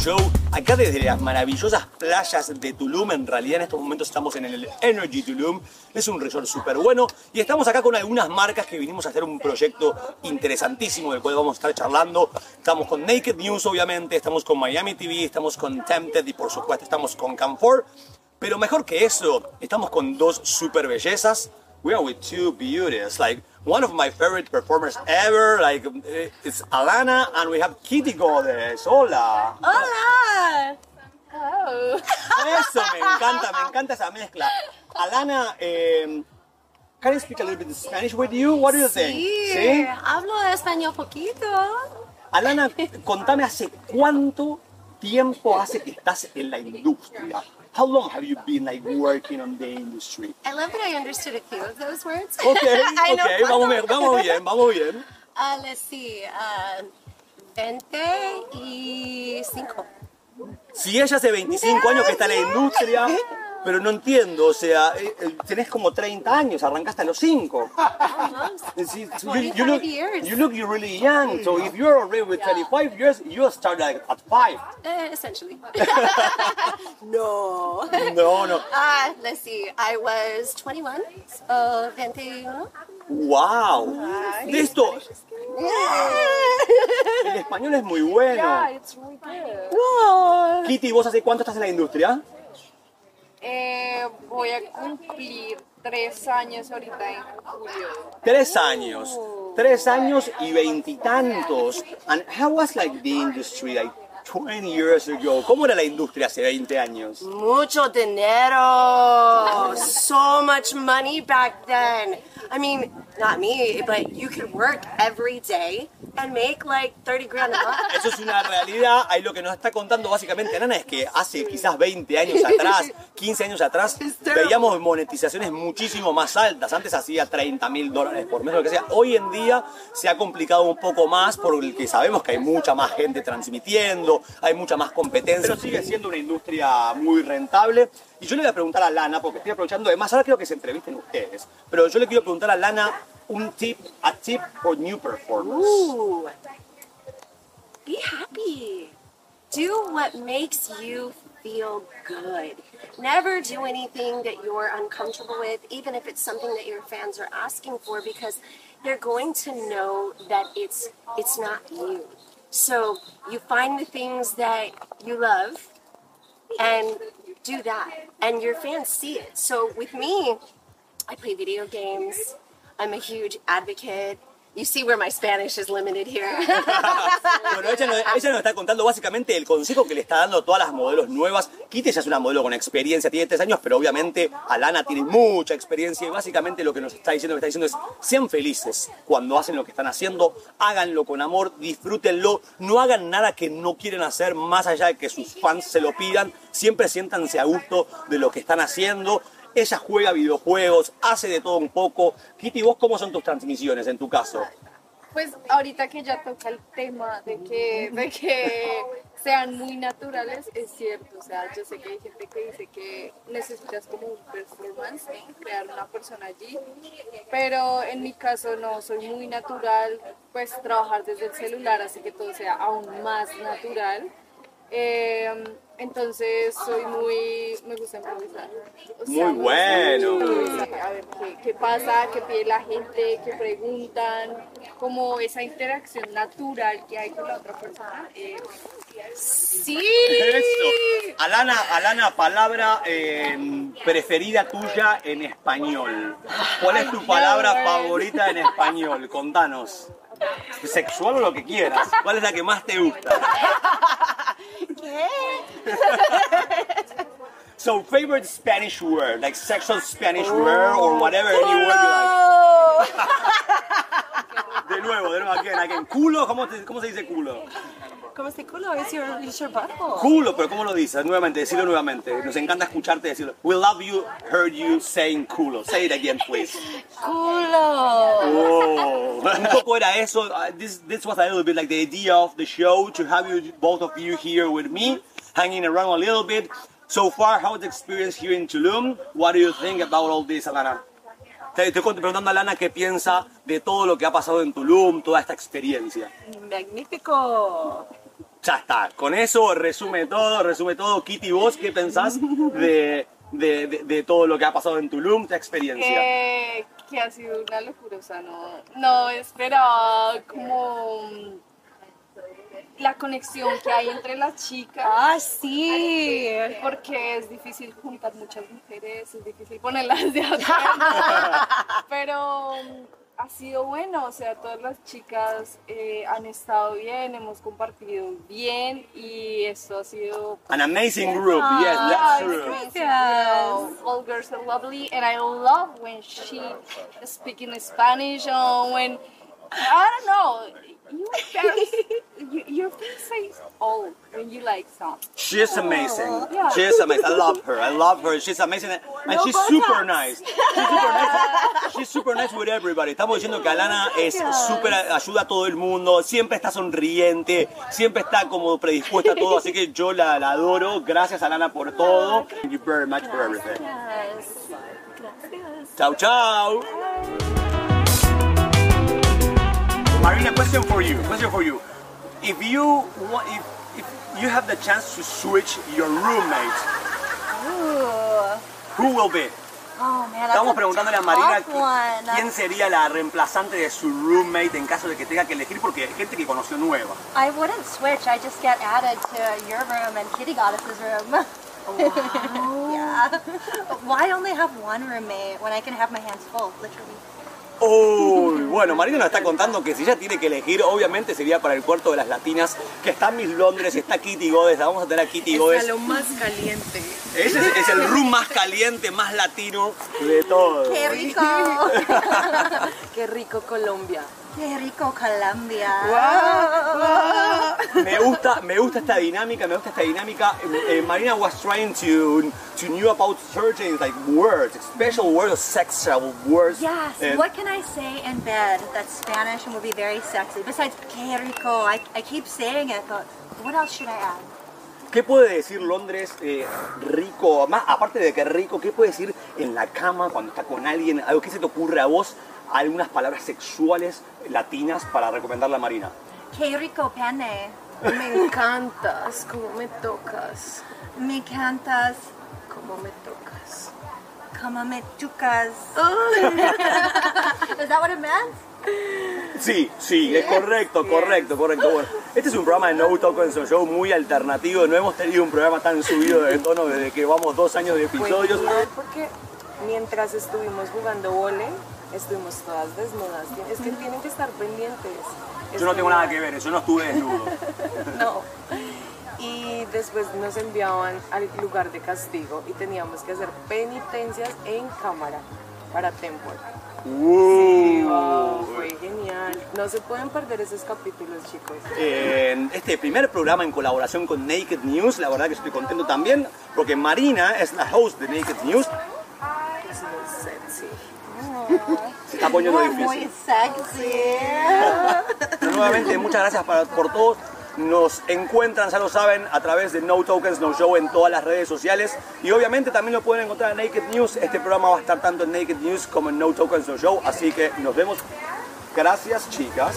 Show, acá desde las maravillosas playas de Tulum. En realidad en estos momentos estamos en el Energy Tulum. Es un resort súper bueno y estamos acá con algunas marcas que vinimos a hacer un proyecto interesantísimo del cual vamos a estar charlando. Estamos con Naked News obviamente, estamos con Miami TV, estamos con Tempted y por supuesto estamos con Camfor. Pero mejor que eso, estamos con dos super bellezas. We are with two beauties, like one of my favorite performers ever, like eh, it's Alana, and we have Kitty Goddess. Hola. Hola. Oh. Eso me encanta, me encanta esa mezcla. Alana, eh, can I speak a little bit of Spanish with you? What do you think? Sí, hablo español poquito. Alana, contame hace cuánto tiempo hace que estás en la industria. How long have you been like working on the industry? I love that I understood a few of those words. Okay, I know okay, vamos, bien, vamos bien, vamos bien. Uh, let's see. Uh, 25. Si ella hace 25 años que está en la industria, pero no entiendo, o sea, eh, eh, tenés como 30 años, arrancaste a los 5. Sí, so you, you look, 25 years. you look really young, so if you're already with 25 years, you start like at 5. Uh, essentially. no. No, no. Uh, let's see. I was 21. So 21. Wow. De esto, el español es muy bueno. it's really good. Kitty, ¿vos hace cuánto estás en la industria? Eh, voy a cumplir tres años ahorita en julio. Tres años. Tres años y veintitantos. And how was like the industry like 20 years ago? ¿Cómo era la industria hace 20 años? Mucho dinero. so much money back then. I mean, not me, but you could work every day and make like 30 grand a month. Eso es una realidad. Ahí lo que nos está contando básicamente Nana es que hace quizás 20 años atrás, 15 años atrás, veíamos monetizaciones muchísimo más altas. Antes hacía 30 mil dólares por mes, lo que sea. Hoy en día se ha complicado un poco más porque sabemos que hay mucha más gente transmitiendo, hay mucha más competencia. Pero sigue siendo una industria muy rentable. Y yo le voy a preguntar a Lana, porque estoy aprovechando, además ahora creo que se entrevisten ustedes, pero yo le quiero preguntar a Lana un tip, a tip for new performers. Ooh. Be happy. Do what makes you feel good. Never do anything that you're uncomfortable with, even if it's something that your fans are asking for, because they're going to know that it's it's not you. So you find the things that you love and do that. And your fans see it. So with me, I play video games. I'm a huge advocate. You see where my Spanish is limited here. Bueno, ella ella nos está contando básicamente el consejo que le está dando a todas las modelos nuevas. Kitty ya es una modelo con experiencia, tiene tres años, pero obviamente Alana tiene mucha experiencia y básicamente lo que nos está diciendo, lo que está diciendo es sean felices cuando hacen lo que están haciendo, háganlo con amor, disfrútenlo, no hagan nada que no quieren hacer más allá de que sus fans se lo pidan, siempre siéntanse a gusto de lo que están haciendo. Ella juega videojuegos, hace de todo un poco. Kitty, ¿vos cómo son tus transmisiones en tu caso? Pues ahorita que ya toca el tema de que, de que sean muy naturales, es cierto. O sea, yo sé que hay gente que dice que necesitas como un performance, crear una persona allí. Pero en mi caso no, soy muy natural, pues trabajar desde el celular, así que todo sea aún más natural. Eh, entonces soy muy, me gusta improvisar. O sea, Muy bueno. improvisar, A ver ¿qué, qué pasa, qué pide la gente, qué preguntan, como esa interacción natural que hay con la otra persona. eh, sí. Eso. Alana, Alana, palabra eh, preferida tuya en español. ¿Cuál es tu palabra favorita en español? Contanos. Sexual o lo que quieras. ¿Cuál es la que más te gusta? So, favorite Spanish word, like sexual Spanish oh. word or whatever, any word you like. Oh, de nuevo, de nuevo, again, again. Culo, ¿cómo, te- cómo se dice culo? ¿Cómo se culo? It's your, it's your butthole. Culo, pero ¿cómo lo dices? Nuevamente, decirlo nuevamente. Nos encanta escucharte decirlo. We love you, heard you saying culo. Say it again, please. Culo. Oh. Un poco era eso. Uh, This, this was a little bit like the idea of the show, to have you, both of you here with me, hanging around a little bit. So far, how's the experience here in Tulum? What do you think about all this, Alana? Te estoy preguntando a Alana qué piensa de todo lo que ha pasado en Tulum, toda esta experiencia. Magnífico. Ya está, con eso resume todo, resume todo. Kitty, vos, ¿qué pensás de, de, de- de todo lo que ha pasado en Tulum, tu experiencia? que, que ha sido una locura, o sea, no, no esperaba como la conexión que hay entre las chicas. Ah, sí. Porque es difícil juntar muchas mujeres, es difícil ponerlas de acuerdo. Pero ha sido bueno, o sea, todas las chicas eh, han estado bien, hemos compartido bien y esto ha sido An amazing group, yes, that's Yeah, true. all girls are lovely, and I love when she speak in Spanish or when I don't know. You face, you, your face says all when you like song. She's amazing. Yeah. She's amazing. I love her. I love her. She's amazing. And she's super nice. She's super nice. She's super nice with everybody. Estamos diciendo que Alana es súper, ayuda a todo el mundo, siempre está sonriente, siempre está como predispuesta a todo, así que yo la, la adoro. Gracias Alana por todo. Thank you very much for everything. Chao, chao. Marina, question for you. Question for you. If you want, if, if you have the chance to switch your roommate, who will be? Oh man, Estamos preguntándole a Marina quién sería la reemplazante de su roommate en caso de que tenga que elegir porque hay gente que conoció nueva. I wouldn't switch. I just get added to your room and Kitty Goddess's room. yeah. Why only have one roommate when I can have my hands full, literally? Uy, bueno, Marina nos está contando que si ella tiene que elegir, obviamente sería para el cuarto de las latinas, que está Miss Londres, está Kitty Godes, la vamos a tener a Kitty El Godes. salón más caliente. Ese es, es el room más caliente, más latino de todo. ¡Qué rico! Qué rico Colombia. ¡Qué rico Colombia! Me gusta, me gusta esta dinámica, me gusta esta dinámica. Eh, eh, Marina was trying to to knew about certain like words, special words, sexual words. Yes, Eh, what can I say in bed that's Spanish and would be very sexy? Besides, qué rico. I, I keep saying it, but what else should I add? ¿Qué puede decir Londres eh, rico? Más aparte de que rico, ¿qué puede decir en la cama cuando está con alguien? Algo que se te ocurre a vos, algunas palabras sexuales latinas para recomendarle a Marina. Qué rico pene. Me encantas como me tocas. Me encantas Como me tocas. como me tucas. Is that what it meant? Sí, sí, es correcto, correcto, correcto. Bueno, este es un programa de No Tokens Show muy alternativo. No hemos tenido un programa tan subido de tono desde que vamos dos años de episodios. genial porque mientras estuvimos jugando vole, estuvimos todas desnudas. Es que tienen que estar pendientes. Yo no tengo nada que ver, yo no estuve desnudo. No. Y después nos enviaban al lugar de castigo y teníamos que hacer penitencias en cámara para Temple. Sí, wow, fue genial. No se pueden perder esos capítulos, chicos. en este primer programa en colaboración con Naked News. La verdad que estoy contento también porque Marina es la host de Naked News. Es muy sexy. Se está poniendo Muy difícil. sexy. Pero nuevamente, muchas gracias para- por todo. Nos encuentran, ya lo saben, a través de No Tokens No Show en todas las redes sociales. Y obviamente también lo pueden encontrar en Naked News. Este programa va a estar tanto en Naked News como en No Tokens No Show. Así que nos vemos. Gracias, chicas.